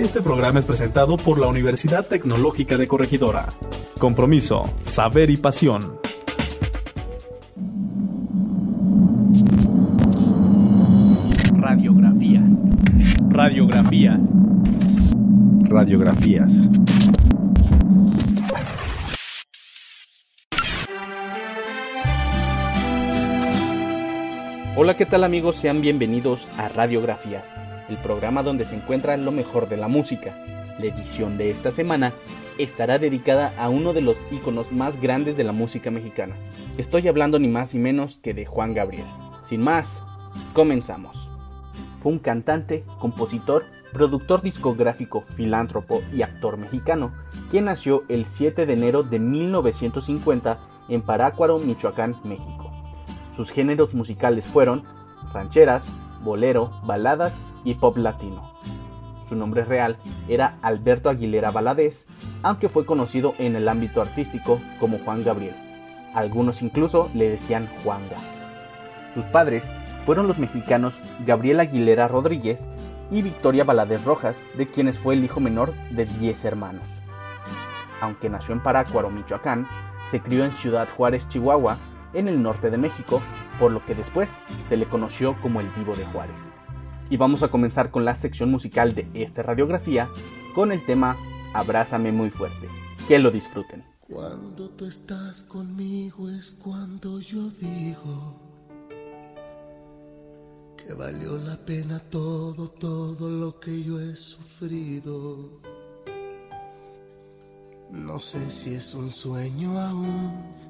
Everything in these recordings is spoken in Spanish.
Este programa es presentado por la Universidad Tecnológica de Corregidora. Compromiso, saber y pasión. Radiografías. Radiografías. Radiografías. Hola, ¿qué tal amigos? Sean bienvenidos a Radiografías, el programa donde se encuentra lo mejor de la música. La edición de esta semana estará dedicada a uno de los íconos más grandes de la música mexicana. Estoy hablando ni más ni menos que de Juan Gabriel. Sin más, comenzamos. Fue un cantante, compositor, productor discográfico, filántropo y actor mexicano, quien nació el 7 de enero de 1950 en Parácuaro, Michoacán, México. Sus géneros musicales fueron rancheras, bolero, baladas y pop latino. Su nombre real era Alberto Aguilera Valadez, aunque fue conocido en el ámbito artístico como Juan Gabriel. Algunos incluso le decían Juanga. Sus padres fueron los mexicanos Gabriel Aguilera Rodríguez y Victoria Valadez Rojas, de quienes fue el hijo menor de 10 hermanos. Aunque nació en Parácuaro, Michoacán, se crió en Ciudad Juárez, Chihuahua, en el norte de México, por lo que después se le conoció como el Divo de Juárez. Y vamos a comenzar con la sección musical de esta radiografía con el tema Abrázame muy fuerte. Que lo disfruten. Cuando tú estás conmigo es cuando yo digo que valió la pena todo, todo lo que yo he sufrido. No sé si es un sueño aún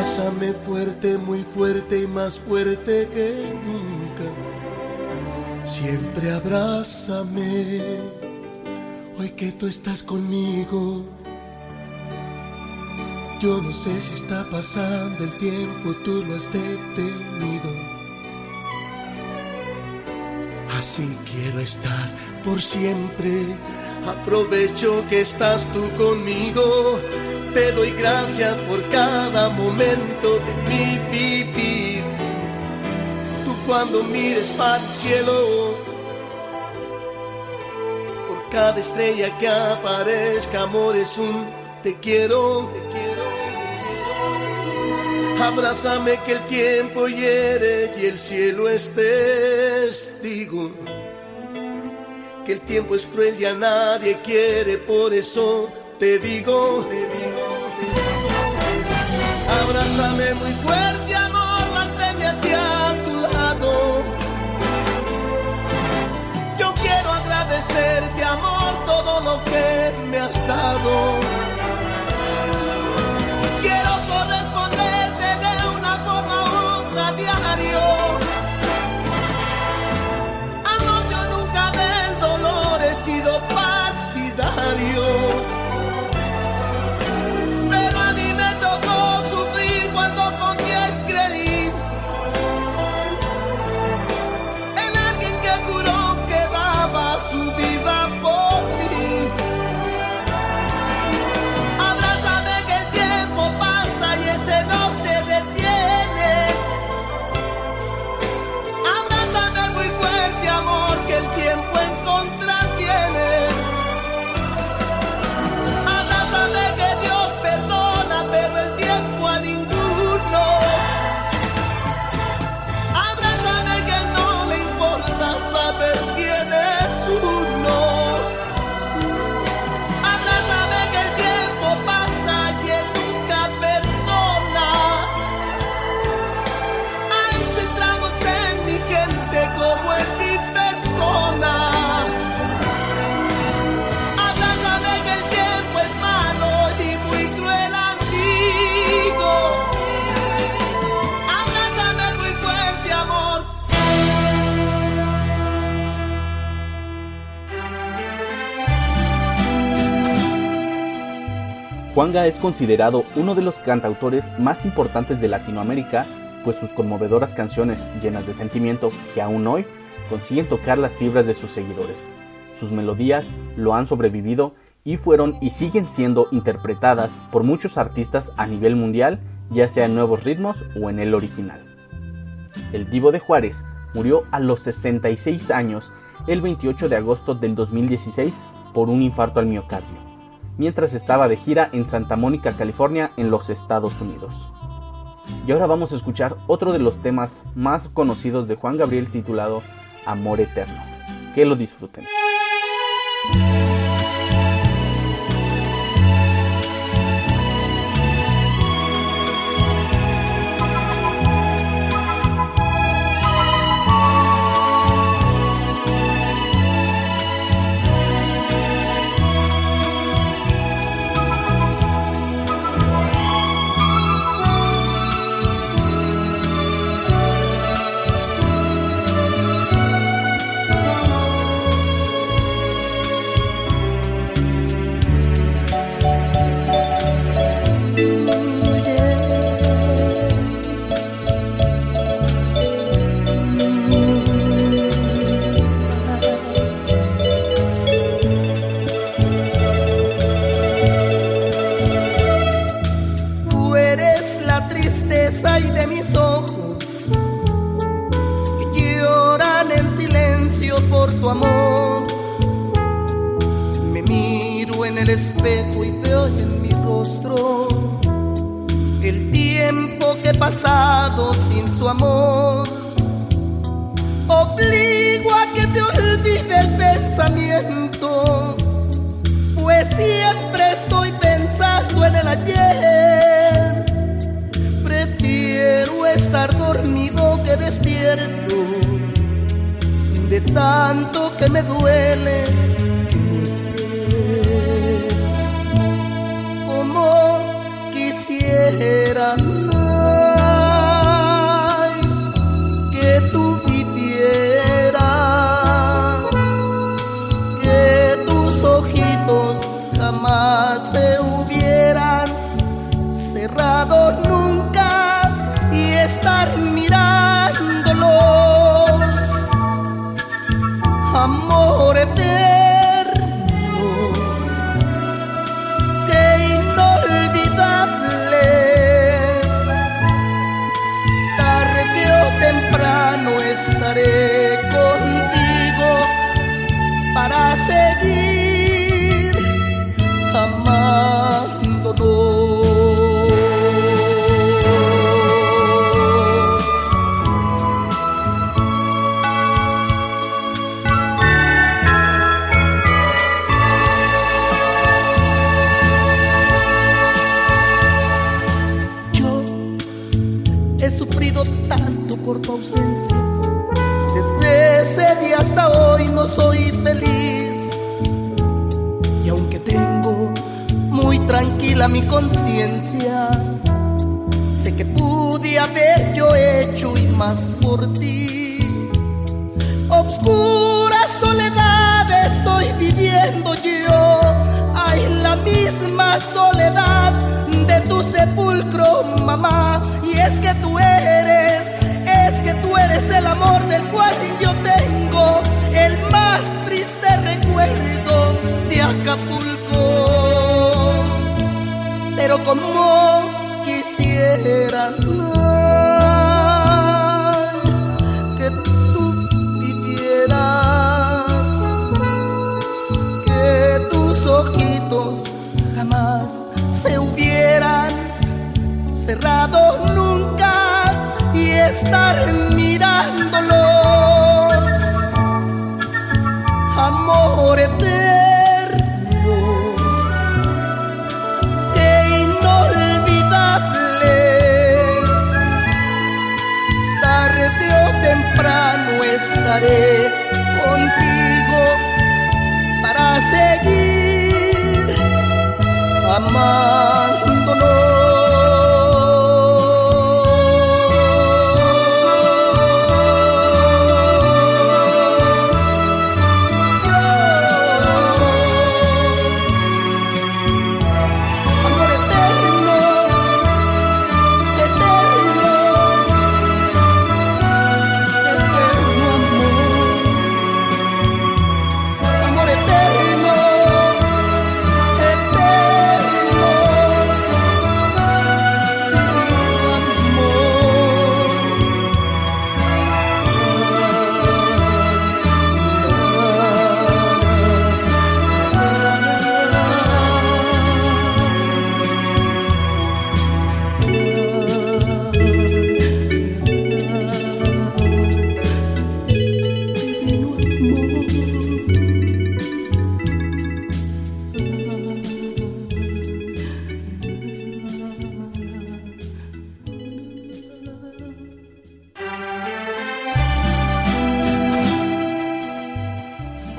Abrázame fuerte, muy fuerte y más fuerte que nunca. Siempre abrázame. Hoy que tú estás conmigo. Yo no sé si está pasando el tiempo, tú lo has detenido. Así quiero estar por siempre. Aprovecho que estás tú conmigo. Te doy gracias por cada momento de mi vivir. Tú cuando mires para el cielo, por cada estrella que aparezca, amor es un te quiero, te quiero. Abrázame que el tiempo hiere y el cielo es testigo. Que el tiempo es cruel y a nadie quiere, por eso te te digo, te digo. Abrázame muy fuerte, amor, manténme hacia tu lado. Yo quiero agradecerte, amor, todo lo que me has dado. Juanga es considerado uno de los cantautores más importantes de Latinoamérica, pues sus conmovedoras canciones llenas de sentimiento que aún hoy consiguen tocar las fibras de sus seguidores. Sus melodías lo han sobrevivido y fueron y siguen siendo interpretadas por muchos artistas a nivel mundial, ya sea en nuevos ritmos o en el original. El Divo de Juárez murió a los 66 años el 28 de agosto del 2016 por un infarto al miocardio mientras estaba de gira en Santa Mónica, California, en los Estados Unidos. Y ahora vamos a escuchar otro de los temas más conocidos de Juan Gabriel titulado Amor Eterno. Que lo disfruten. estar dormido que despierto, de tanto que me duele que no estés como quisiera. conciencia. Sé que pude haber yo hecho y más por ti. Obscura soledad estoy viviendo yo. Ay, la misma soledad de tu sepulcro, mamá. Y es que tú eres, es que tú eres el amor del cual yo tengo el más triste recuerdo de Acapulco como quisiera que tú vivieras, que tus ojitos jamás se hubieran cerrado nunca y estar en amar.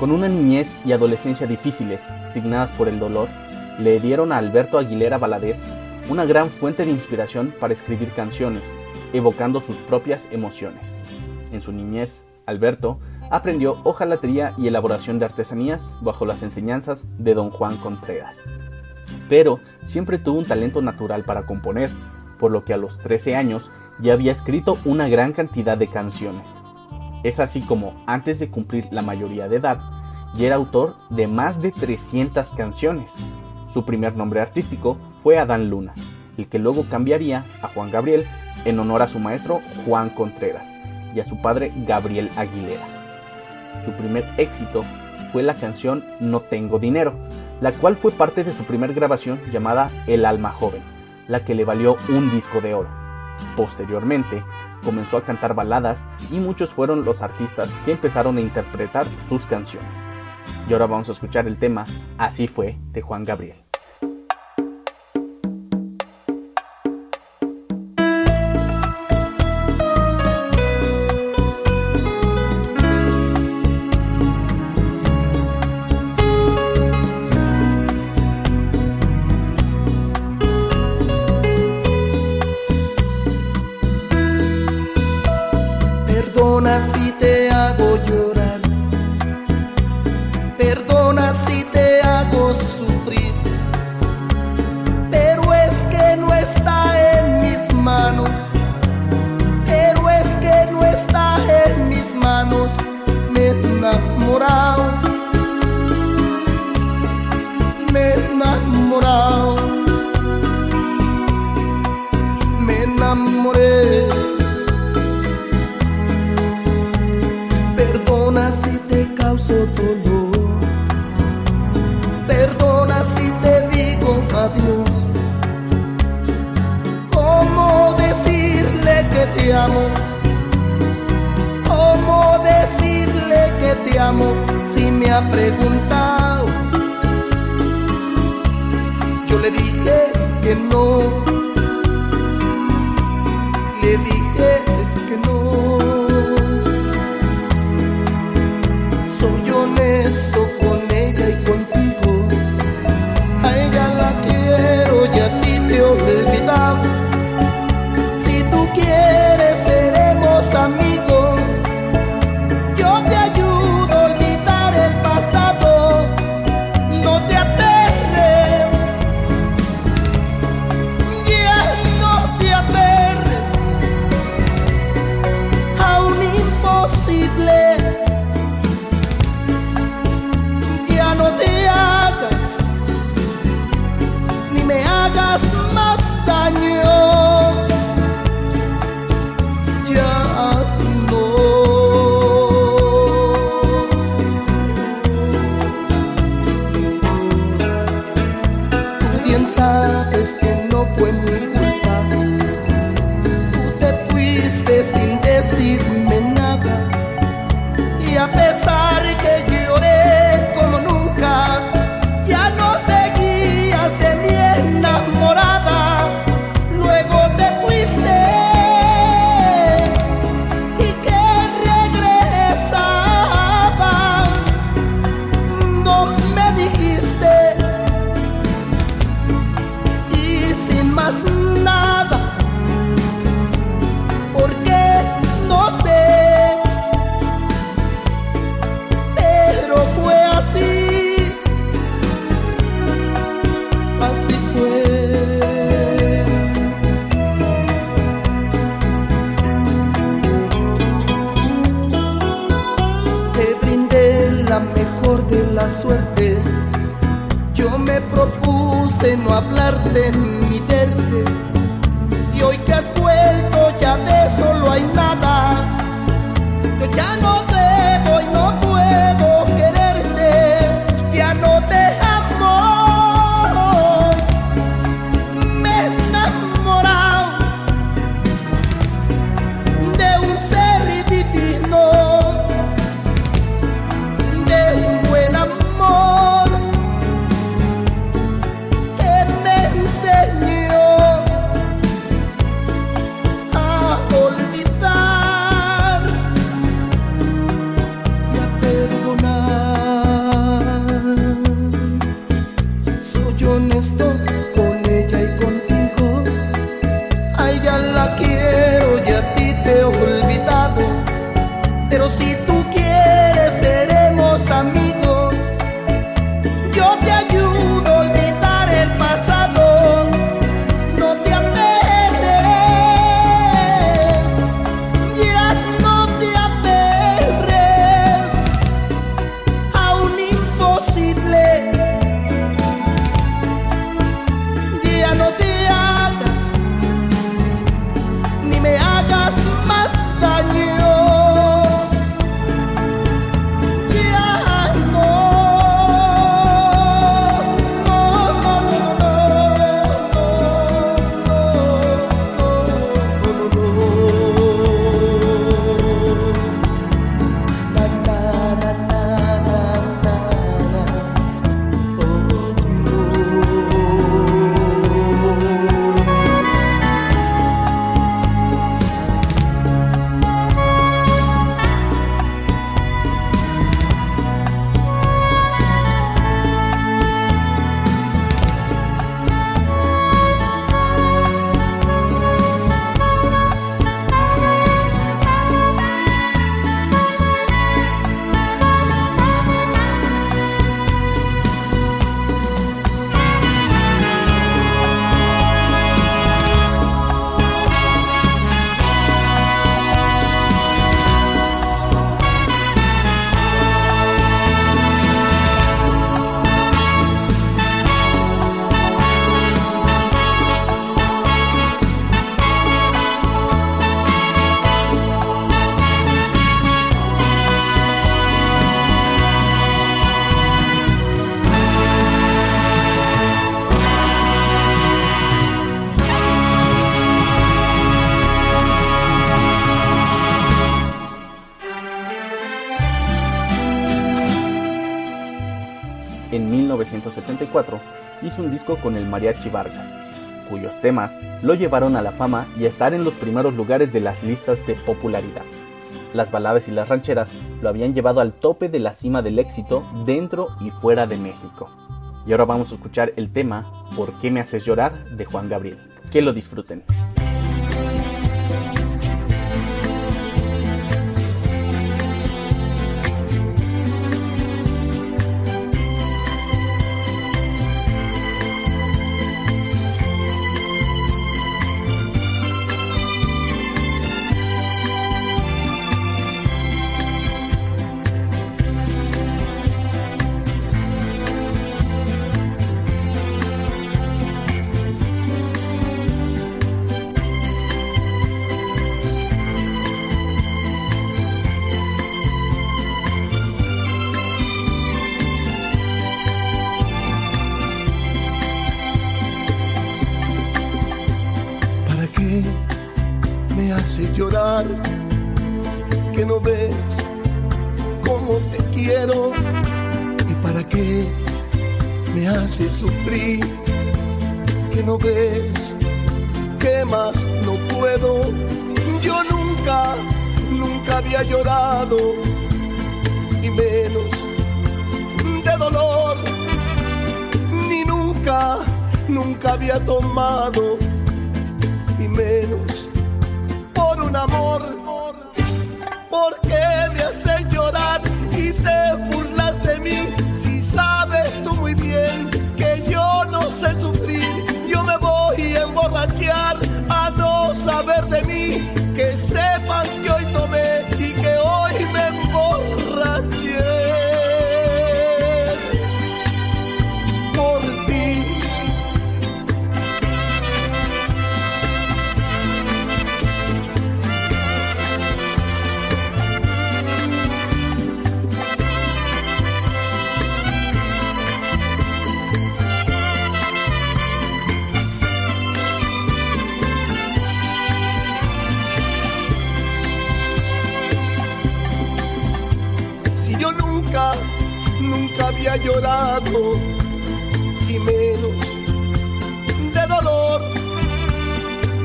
Con una niñez y adolescencia difíciles, signadas por el dolor, le dieron a Alberto Aguilera Valadez una gran fuente de inspiración para escribir canciones, evocando sus propias emociones. En su niñez, Alberto aprendió hojalatería y elaboración de artesanías bajo las enseñanzas de don Juan Contreras. Pero siempre tuvo un talento natural para componer, por lo que a los 13 años ya había escrito una gran cantidad de canciones. Es así como, antes de cumplir la mayoría de edad, ya era autor de más de 300 canciones. Su primer nombre artístico fue Adán Luna, el que luego cambiaría a Juan Gabriel en honor a su maestro Juan Contreras y a su padre Gabriel Aguilera. Su primer éxito fue la canción No tengo dinero, la cual fue parte de su primer grabación llamada El alma joven, la que le valió un disco de oro. Posteriormente, comenzó a cantar baladas y muchos fueron los artistas que empezaron a interpretar sus canciones. Y ahora vamos a escuchar el tema Así fue de Juan Gabriel. Perdona si te causo dolor. Perdona si te digo adiós. ¿Cómo decirle que te amo? ¿Cómo decirle que te amo si me ha preguntado? Yo le dije que no dije que no. Hizo un disco con el Mariachi Vargas, cuyos temas lo llevaron a la fama y a estar en los primeros lugares de las listas de popularidad. Las baladas y las rancheras lo habían llevado al tope de la cima del éxito dentro y fuera de México. Y ahora vamos a escuchar el tema ¿Por qué me haces llorar? de Juan Gabriel. Que lo disfruten. Llorado y menos de dolor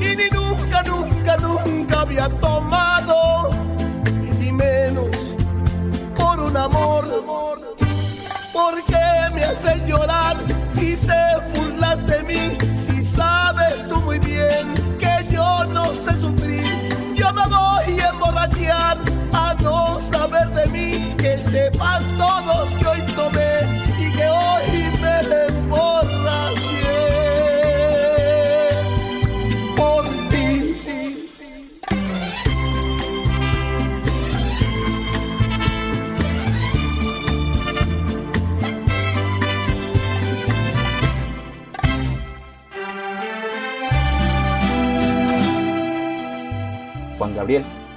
y ni nunca, nunca, nunca había tomado y menos por un amor. ¿Por qué me haces llorar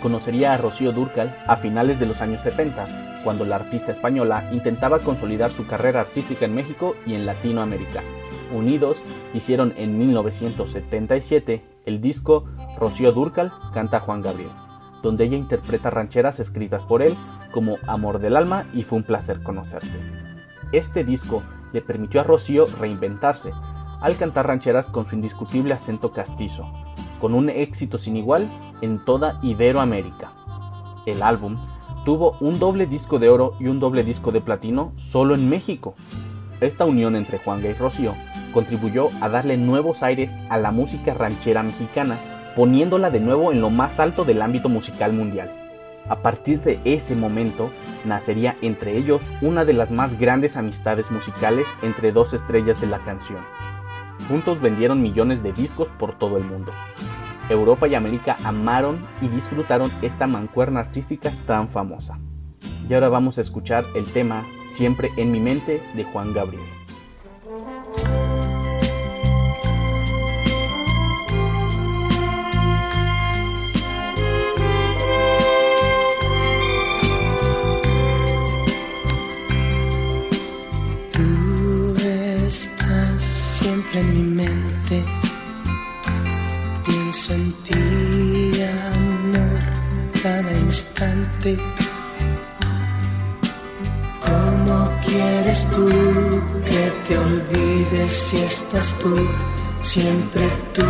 conocería a Rocío Durcal a finales de los años 70, cuando la artista española intentaba consolidar su carrera artística en México y en Latinoamérica. Unidos hicieron en 1977 el disco Rocío Durcal canta Juan Gabriel, donde ella interpreta rancheras escritas por él como Amor del Alma y Fue un placer conocerte. Este disco le permitió a Rocío reinventarse al cantar rancheras con su indiscutible acento castizo, con un éxito sin igual en toda Iberoamérica. El álbum tuvo un doble disco de oro y un doble disco de platino solo en México. Esta unión entre Juan y Rocío contribuyó a darle nuevos aires a la música ranchera mexicana, poniéndola de nuevo en lo más alto del ámbito musical mundial. A partir de ese momento, nacería entre ellos una de las más grandes amistades musicales entre dos estrellas de la canción. Juntos vendieron millones de discos por todo el mundo. Europa y América amaron y disfrutaron esta mancuerna artística tan famosa. Y ahora vamos a escuchar el tema Siempre en mi mente de Juan Gabriel. en mi mente. Como quieres tú que te olvides si estás tú? Siempre tú,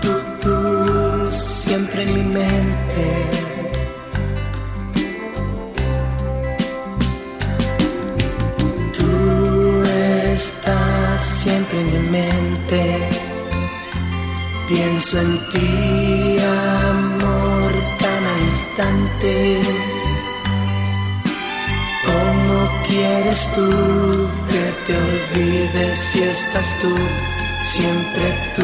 tú, tú, siempre en mi mente. Tú estás siempre en mi mente. Pienso en ti, amor, instante. ¿Cómo quieres tú que te olvides si estás tú? Siempre tú,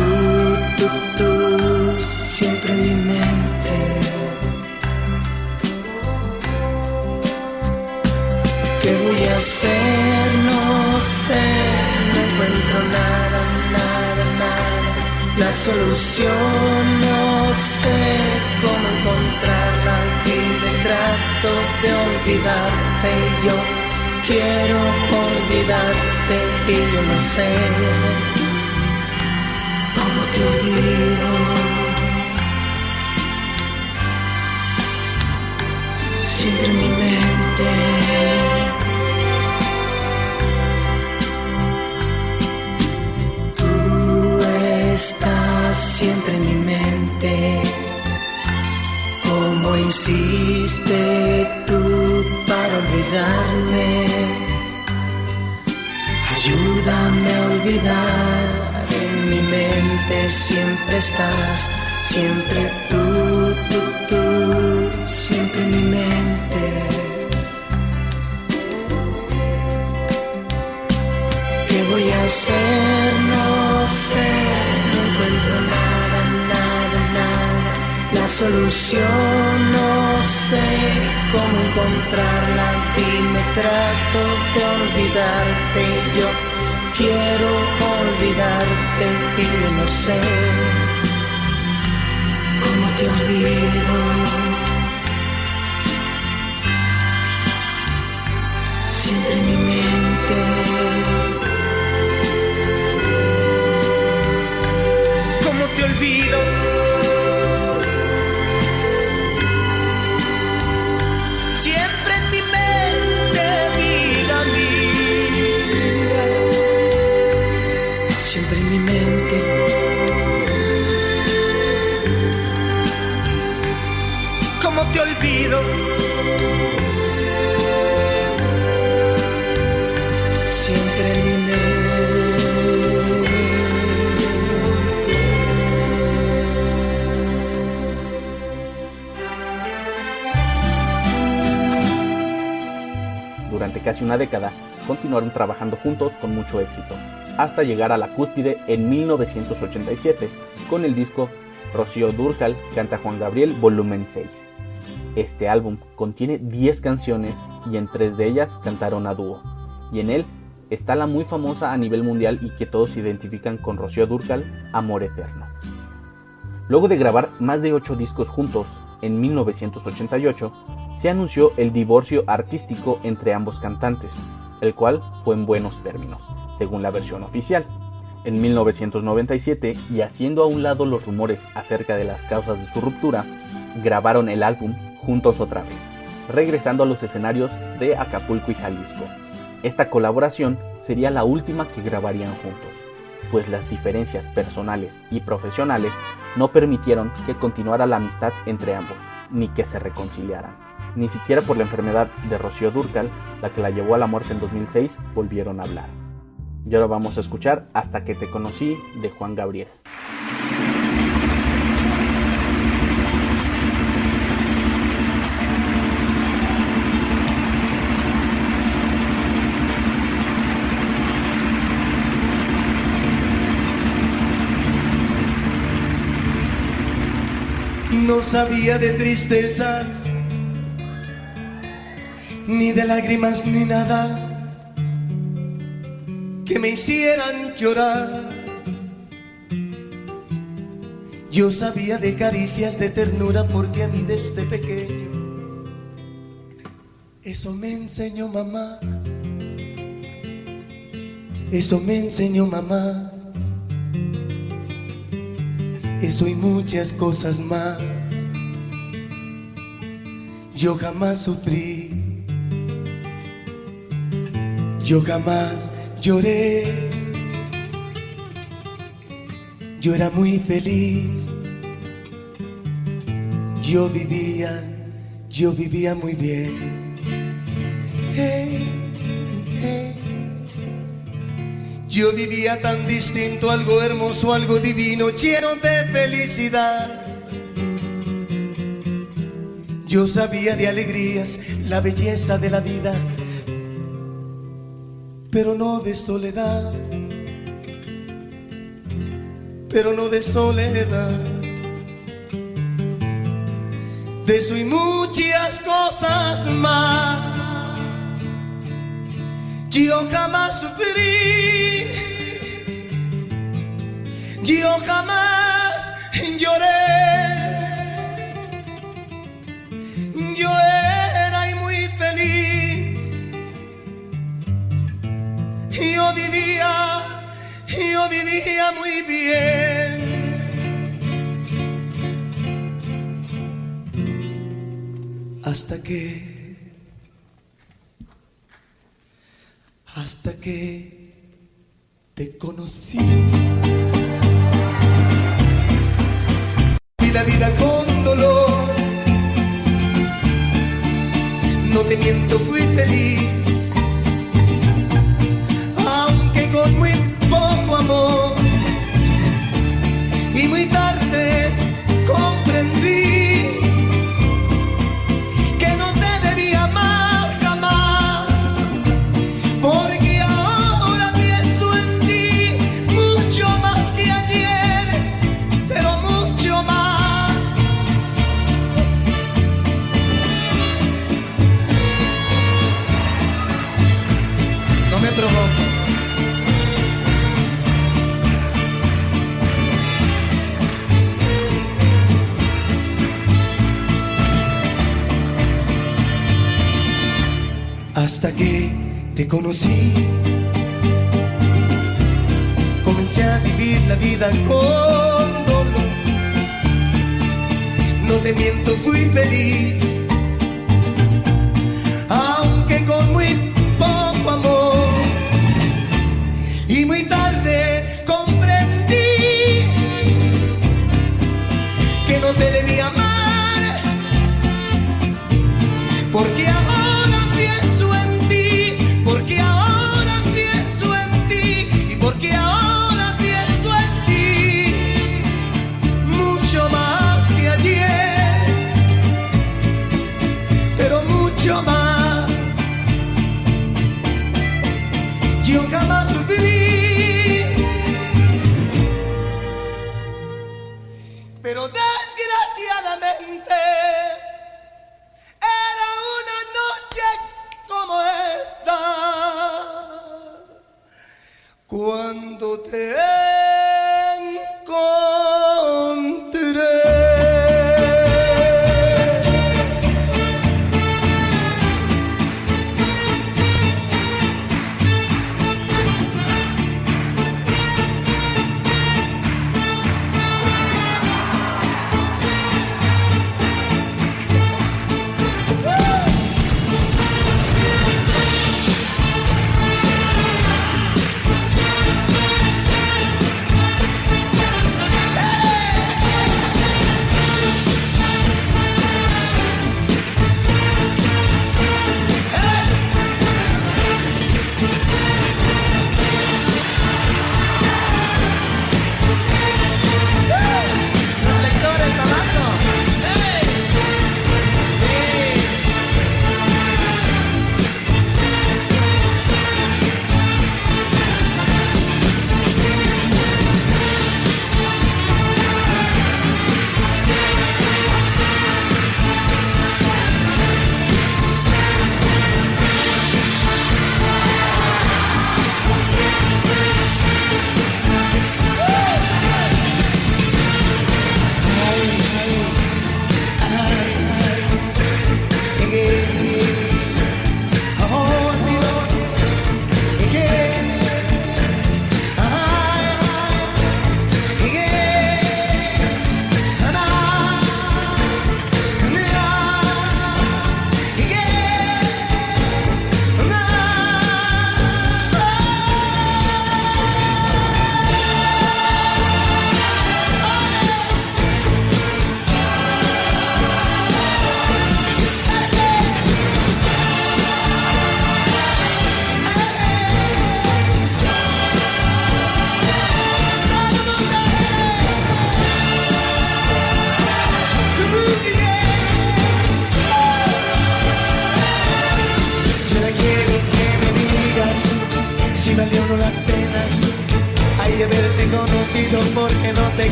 tú, tú, siempre en mi mente. ¿Qué voy a hacer? No sé, no encuentro nada, nada, nada. La solución no sé cómo encontrarla y me trato de olvidarte y yo quiero olvidarte y yo no sé cómo te olvido. Siempre en mi mente. Tú estás siempre en mi mente. Como hiciste tú para olvidarme. Ayúdame a olvidar, en mi mente siempre estás, siempre tú, tú, tú, siempre en mi mente. ¿Qué voy a hacer? No sé, Solución no sé cómo encontrarla y me trato de olvidarte. Yo quiero olvidarte y yo no sé cómo te olvido. Siempre en mi mente. ¿Cómo te olvido? Casi una década, continuaron trabajando juntos con mucho éxito, hasta llegar a la cúspide en 1987 con el disco Rocío Durcal canta Juan Gabriel volumen 6. Este álbum contiene 10 canciones y en tres de ellas cantaron a dúo, y en él está la muy famosa a nivel mundial y que todos identifican con Rocío Durcal, Amor Eterno. Luego de grabar más de 8 discos juntos, en 1988 se anunció el divorcio artístico entre ambos cantantes, el cual fue en buenos términos, según la versión oficial. En 1997, y haciendo a un lado los rumores acerca de las causas de su ruptura, grabaron el álbum juntos otra vez, regresando a los escenarios de Acapulco y Jalisco. Esta colaboración sería la última que grabarían juntos, pues las diferencias personales y profesionales no permitieron que continuara la amistad entre ambos, ni que se reconciliaran. Ni siquiera por la enfermedad de Rocío Durcal, la que la llevó a la muerte en 2006, volvieron a hablar. Y ahora vamos a escuchar Hasta que te conocí de Juan Gabriel. No sabía de tristezas, ni de lágrimas, ni nada que me hicieran llorar. Yo sabía de caricias de ternura porque a mí desde pequeño eso me enseñó mamá. Eso me enseñó mamá. Eso y muchas cosas más. Yo jamás sufrí. Yo jamás lloré. Yo era muy feliz. Yo vivía, yo vivía muy bien. Yo vivía tan distinto, algo hermoso, algo divino, lleno de felicidad. Yo sabía de alegrías, la belleza de la vida, pero no de soledad, pero no de soledad. De eso y muchas cosas más. Yo jamás sufrí, yo jamás lloré. Yo vivía muy bien. Hasta que, hasta que te conocí. Y la vida con dolor no te miento, fui feliz. Conocí, comencé a vivir la vida con dolor. No te miento, fui feliz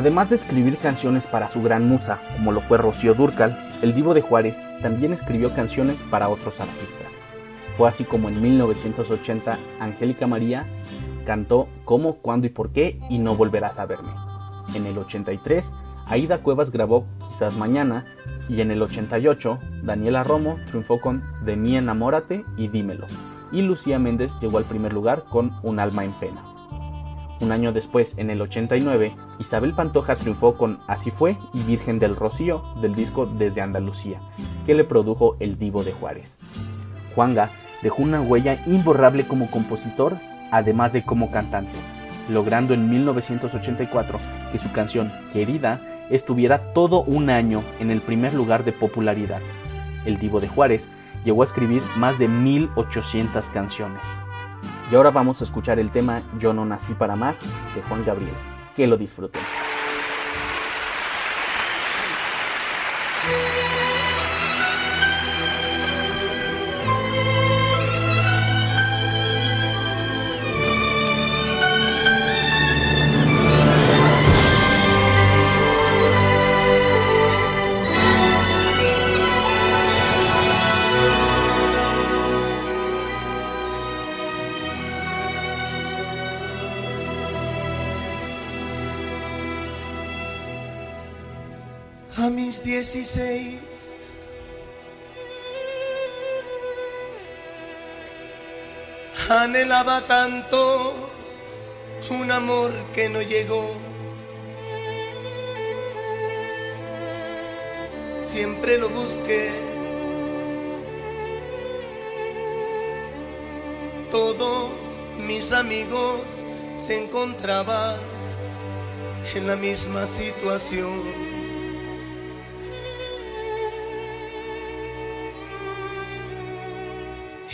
Además de escribir canciones para su gran musa, como lo fue Rocío Dúrcal, el Divo de Juárez también escribió canciones para otros artistas. Fue así como en 1980 Angélica María cantó Cómo, Cuándo y Por qué y No Volverás a Verme. En el 83 Aida Cuevas grabó Quizás Mañana y en el 88 Daniela Romo triunfó con De mí enamórate y Dímelo. Y Lucía Méndez llegó al primer lugar con Un alma en pena. Un año después, en el 89, Isabel Pantoja triunfó con Así fue y Virgen del Rocío del disco Desde Andalucía, que le produjo el Divo de Juárez. Juanga dejó una huella imborrable como compositor, además de como cantante, logrando en 1984 que su canción Querida estuviera todo un año en el primer lugar de popularidad. El Divo de Juárez llegó a escribir más de 1800 canciones. Y ahora vamos a escuchar el tema Yo no nací para amar de Juan Gabriel. Que lo disfruten. 16. Anhelaba tanto un amor que no llegó. Siempre lo busqué. Todos mis amigos se encontraban en la misma situación.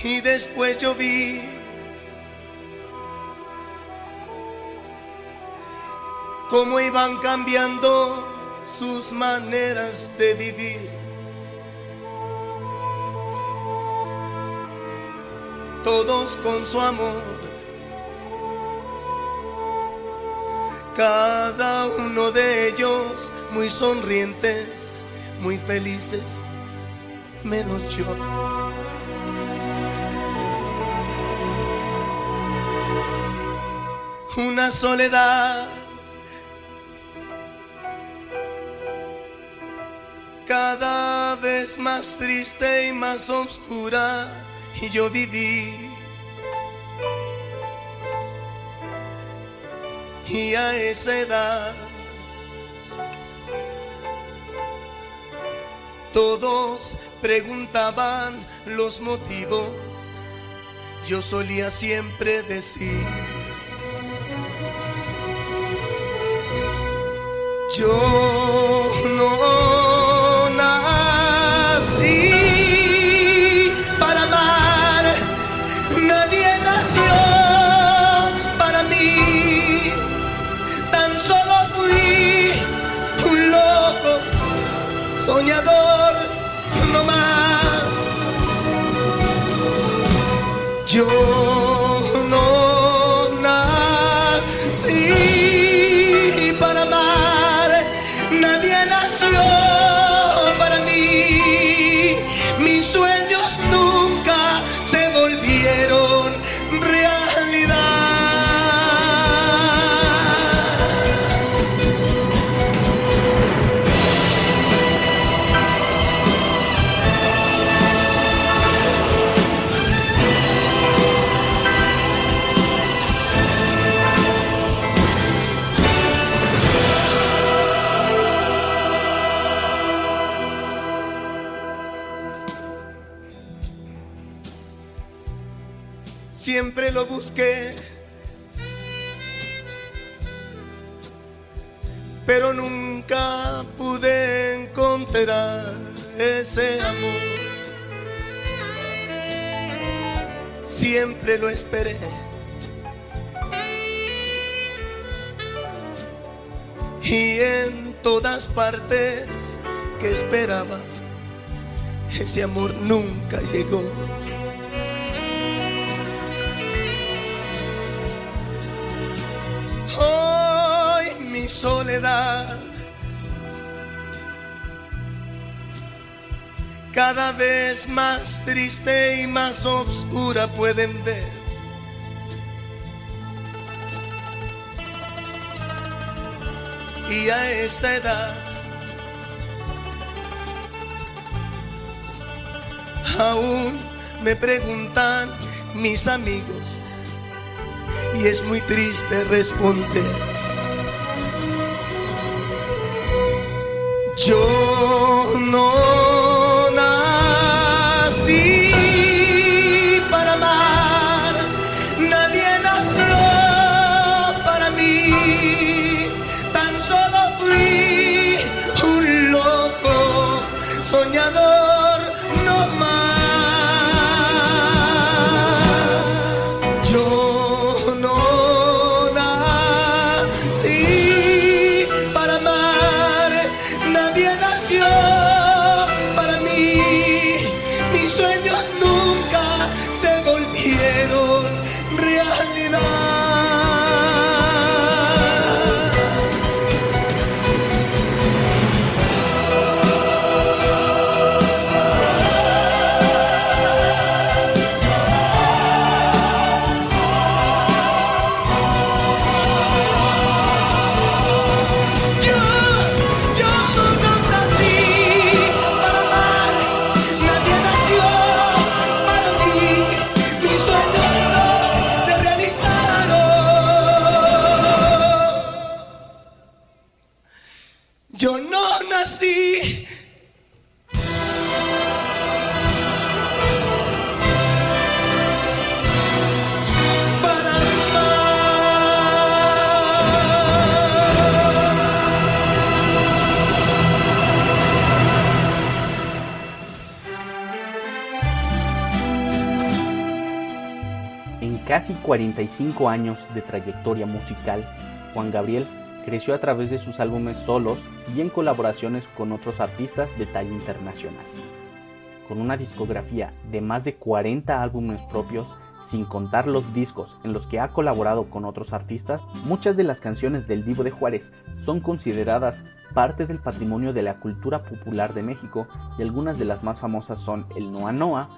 Y después yo vi cómo iban cambiando sus maneras de vivir. Todos con su amor. Cada uno de ellos muy sonrientes, muy felices, menos yo. Una soledad cada vez más triste y más oscura y yo viví. Y a esa edad todos preguntaban los motivos, yo solía siempre decir. Yo no Lo esperé. Y en todas partes que esperaba, ese amor nunca llegó. Hoy mi soledad cada vez más triste y más oscura pueden ver. Y a esta edad aún me preguntan mis amigos y es muy triste responder. Yo no soñador casi 45 años de trayectoria musical, Juan Gabriel creció a través de sus álbumes solos y en colaboraciones con otros artistas de talla internacional. Con una discografía de más de 40 álbumes propios, sin contar los discos en los que ha colaborado con otros artistas, muchas de las canciones del Divo de Juárez son consideradas parte del patrimonio de la cultura popular de México y algunas de las más famosas son El Noa Noa,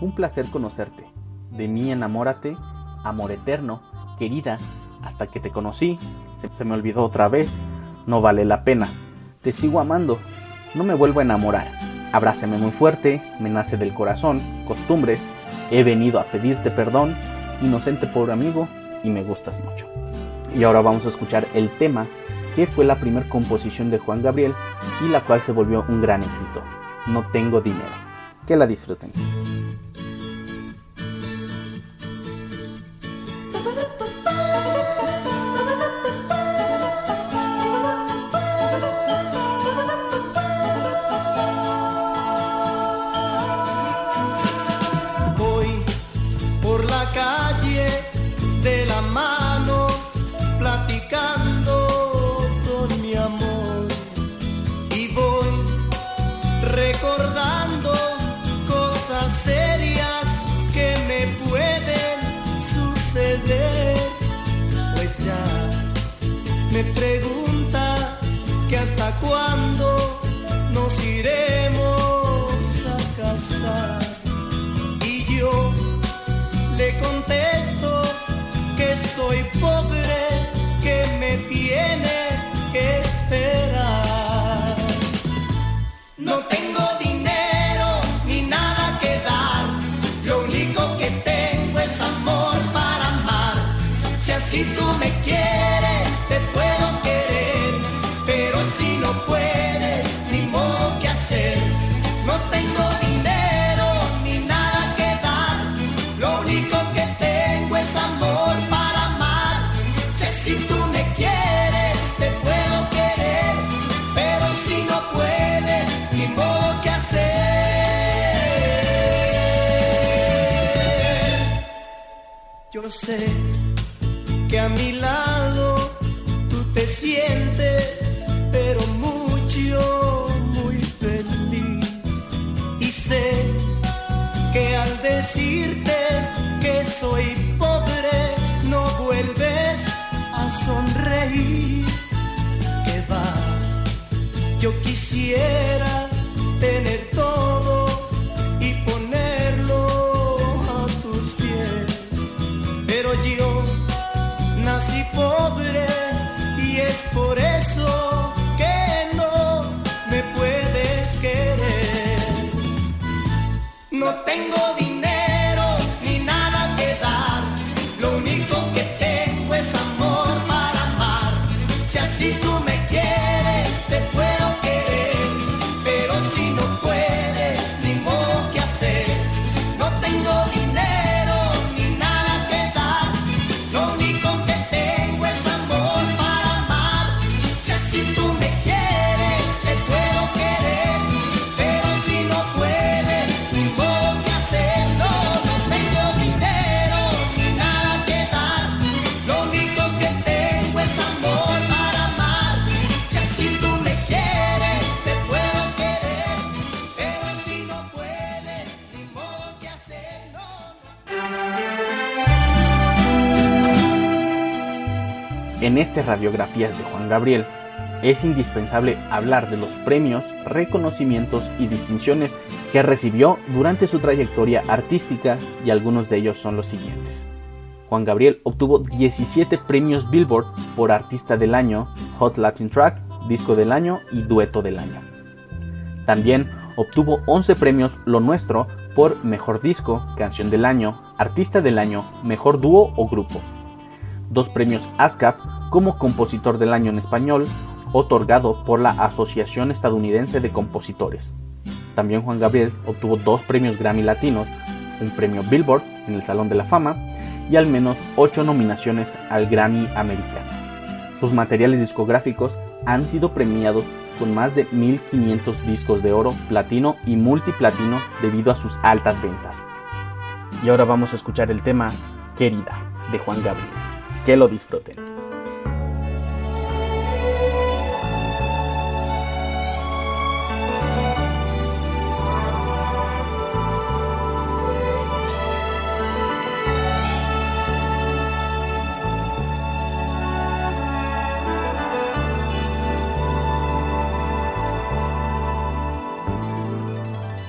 Un placer conocerte, De mí enamórate, Amor eterno, Querida, Hasta que te conocí, Se, me olvidó otra vez, No vale la pena, Te sigo amando, No me vuelvo a enamorar, Abrázame muy fuerte, Me nace del corazón, Costumbres, He venido a pedirte perdón, inocente pobre amigo, y me gustas mucho. Y ahora vamos a escuchar el tema que fue la primera composición de Juan Gabriel y la cual se volvió un gran éxito. No tengo dinero. Que la disfruten. Que hasta cuándo nos iremos a casar. Que a mi lado este Radiografías de Juan Gabriel es indispensable hablar de los premios, reconocimientos y distinciones que recibió durante su trayectoria artística y algunos de ellos son los siguientes. Juan Gabriel obtuvo 17 premios Billboard por Artista del Año, Hot Latin Track, Disco del Año y Dueto del Año. También obtuvo 11 premios Lo Nuestro por Mejor Disco, Canción del Año, Artista del Año, Mejor Dúo o Grupo. Dos premios ASCAP como Compositor del Año en Español, otorgado por la Asociación Estadounidense de Compositores. También Juan Gabriel obtuvo dos premios Grammy Latinos, un premio Billboard en el Salón de la Fama y al menos ocho nominaciones al Grammy americano. Sus materiales discográficos han sido premiados con más de 1.500 discos de oro, platino y multiplatino debido a sus altas ventas. Y ahora vamos a escuchar el tema Querida, de Juan Gabriel. Que lo disfruten.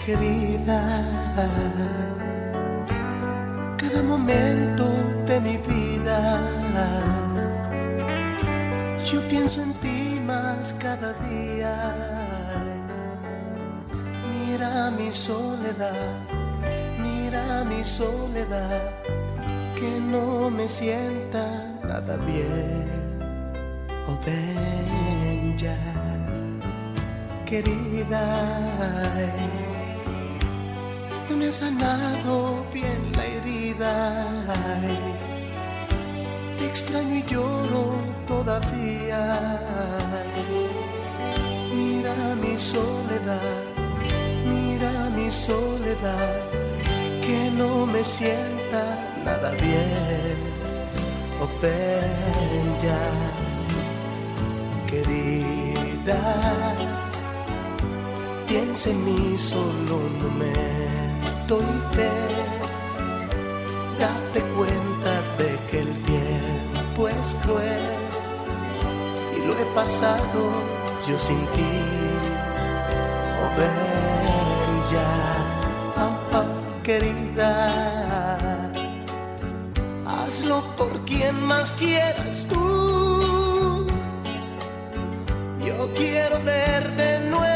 querida. Cada momento de mi vida, yo pienso en ti más cada día. Mira mi soledad, mira mi soledad, que no me sienta nada bien. Oh, ven ya, querida no me ha sanado bien la herida. Te extraño y lloro todavía. Mira mi soledad, mira mi soledad, que no me sienta nada bien. Oh, ya, querida, piensa en mí solo un momento y fe. Cruel y lo he pasado yo sin ti. Oh, ven querida. Hazlo por quien más quieras tú. Yo quiero ver de nuevo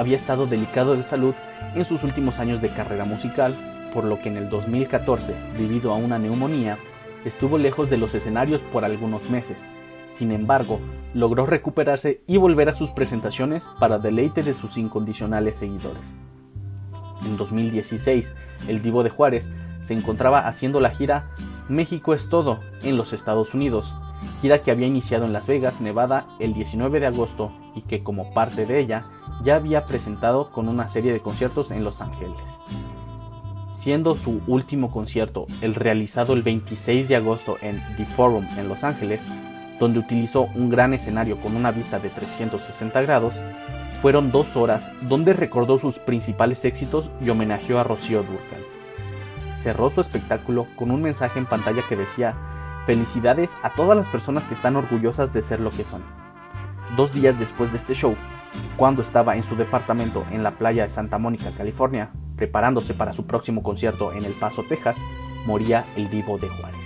había estado delicado de salud en sus últimos años de carrera musical, por lo que en el 2014, debido a una neumonía, estuvo lejos de los escenarios por algunos meses. Sin embargo, logró recuperarse y volver a sus presentaciones para deleite de sus incondicionales seguidores. En 2016, el Divo de Juárez se encontraba haciendo la gira México es todo en los Estados Unidos, gira que había iniciado en Las Vegas, Nevada, el 19 de agosto y que como parte de ella ya había presentado con una serie de conciertos en Los Ángeles. Siendo su último concierto el realizado el 26 de agosto en The Forum en Los Ángeles, donde utilizó un gran escenario con una vista de 360 grados, fueron dos horas donde recordó sus principales éxitos y homenajeó a Rocío Durcal. Cerró su espectáculo con un mensaje en pantalla que decía Felicidades a todas las personas que están orgullosas de ser lo que son. Dos días después de este show, cuando estaba en su departamento en la playa de Santa Mónica, California, preparándose para su próximo concierto en El Paso, Texas, moría el Divo de Juárez.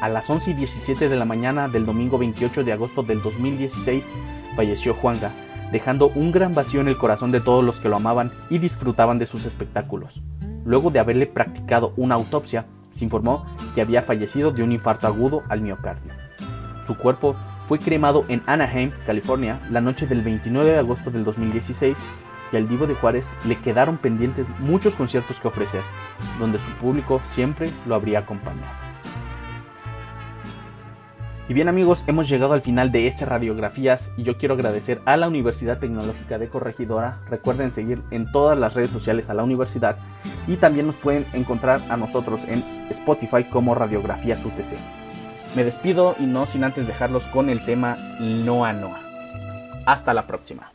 A las 11 y 17 de la mañana del domingo 28 de agosto del 2016 falleció Juanga, dejando un gran vacío en el corazón de todos los que lo amaban y disfrutaban de sus espectáculos. Luego de haberle practicado una autopsia, se informó que había fallecido de un infarto agudo al miocardio. Su cuerpo fue cremado en Anaheim, California, la noche del 29 de agosto del 2016 y al Divo de Juárez le quedaron pendientes muchos conciertos que ofrecer, donde su público siempre lo habría acompañado. Y bien amigos, hemos llegado al final de este radiografías y yo quiero agradecer a la Universidad Tecnológica de Corregidora. Recuerden seguir en todas las redes sociales a la universidad y también nos pueden encontrar a nosotros en Spotify como Radiografías UTC. Me despido y no sin antes dejarlos con el tema Noa Noa. Hasta la próxima.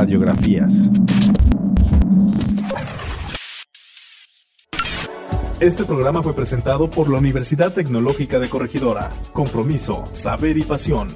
Radiografías. Este programa fue presentado por la Universidad Tecnológica de Corregidora. Compromiso, saber y pasión.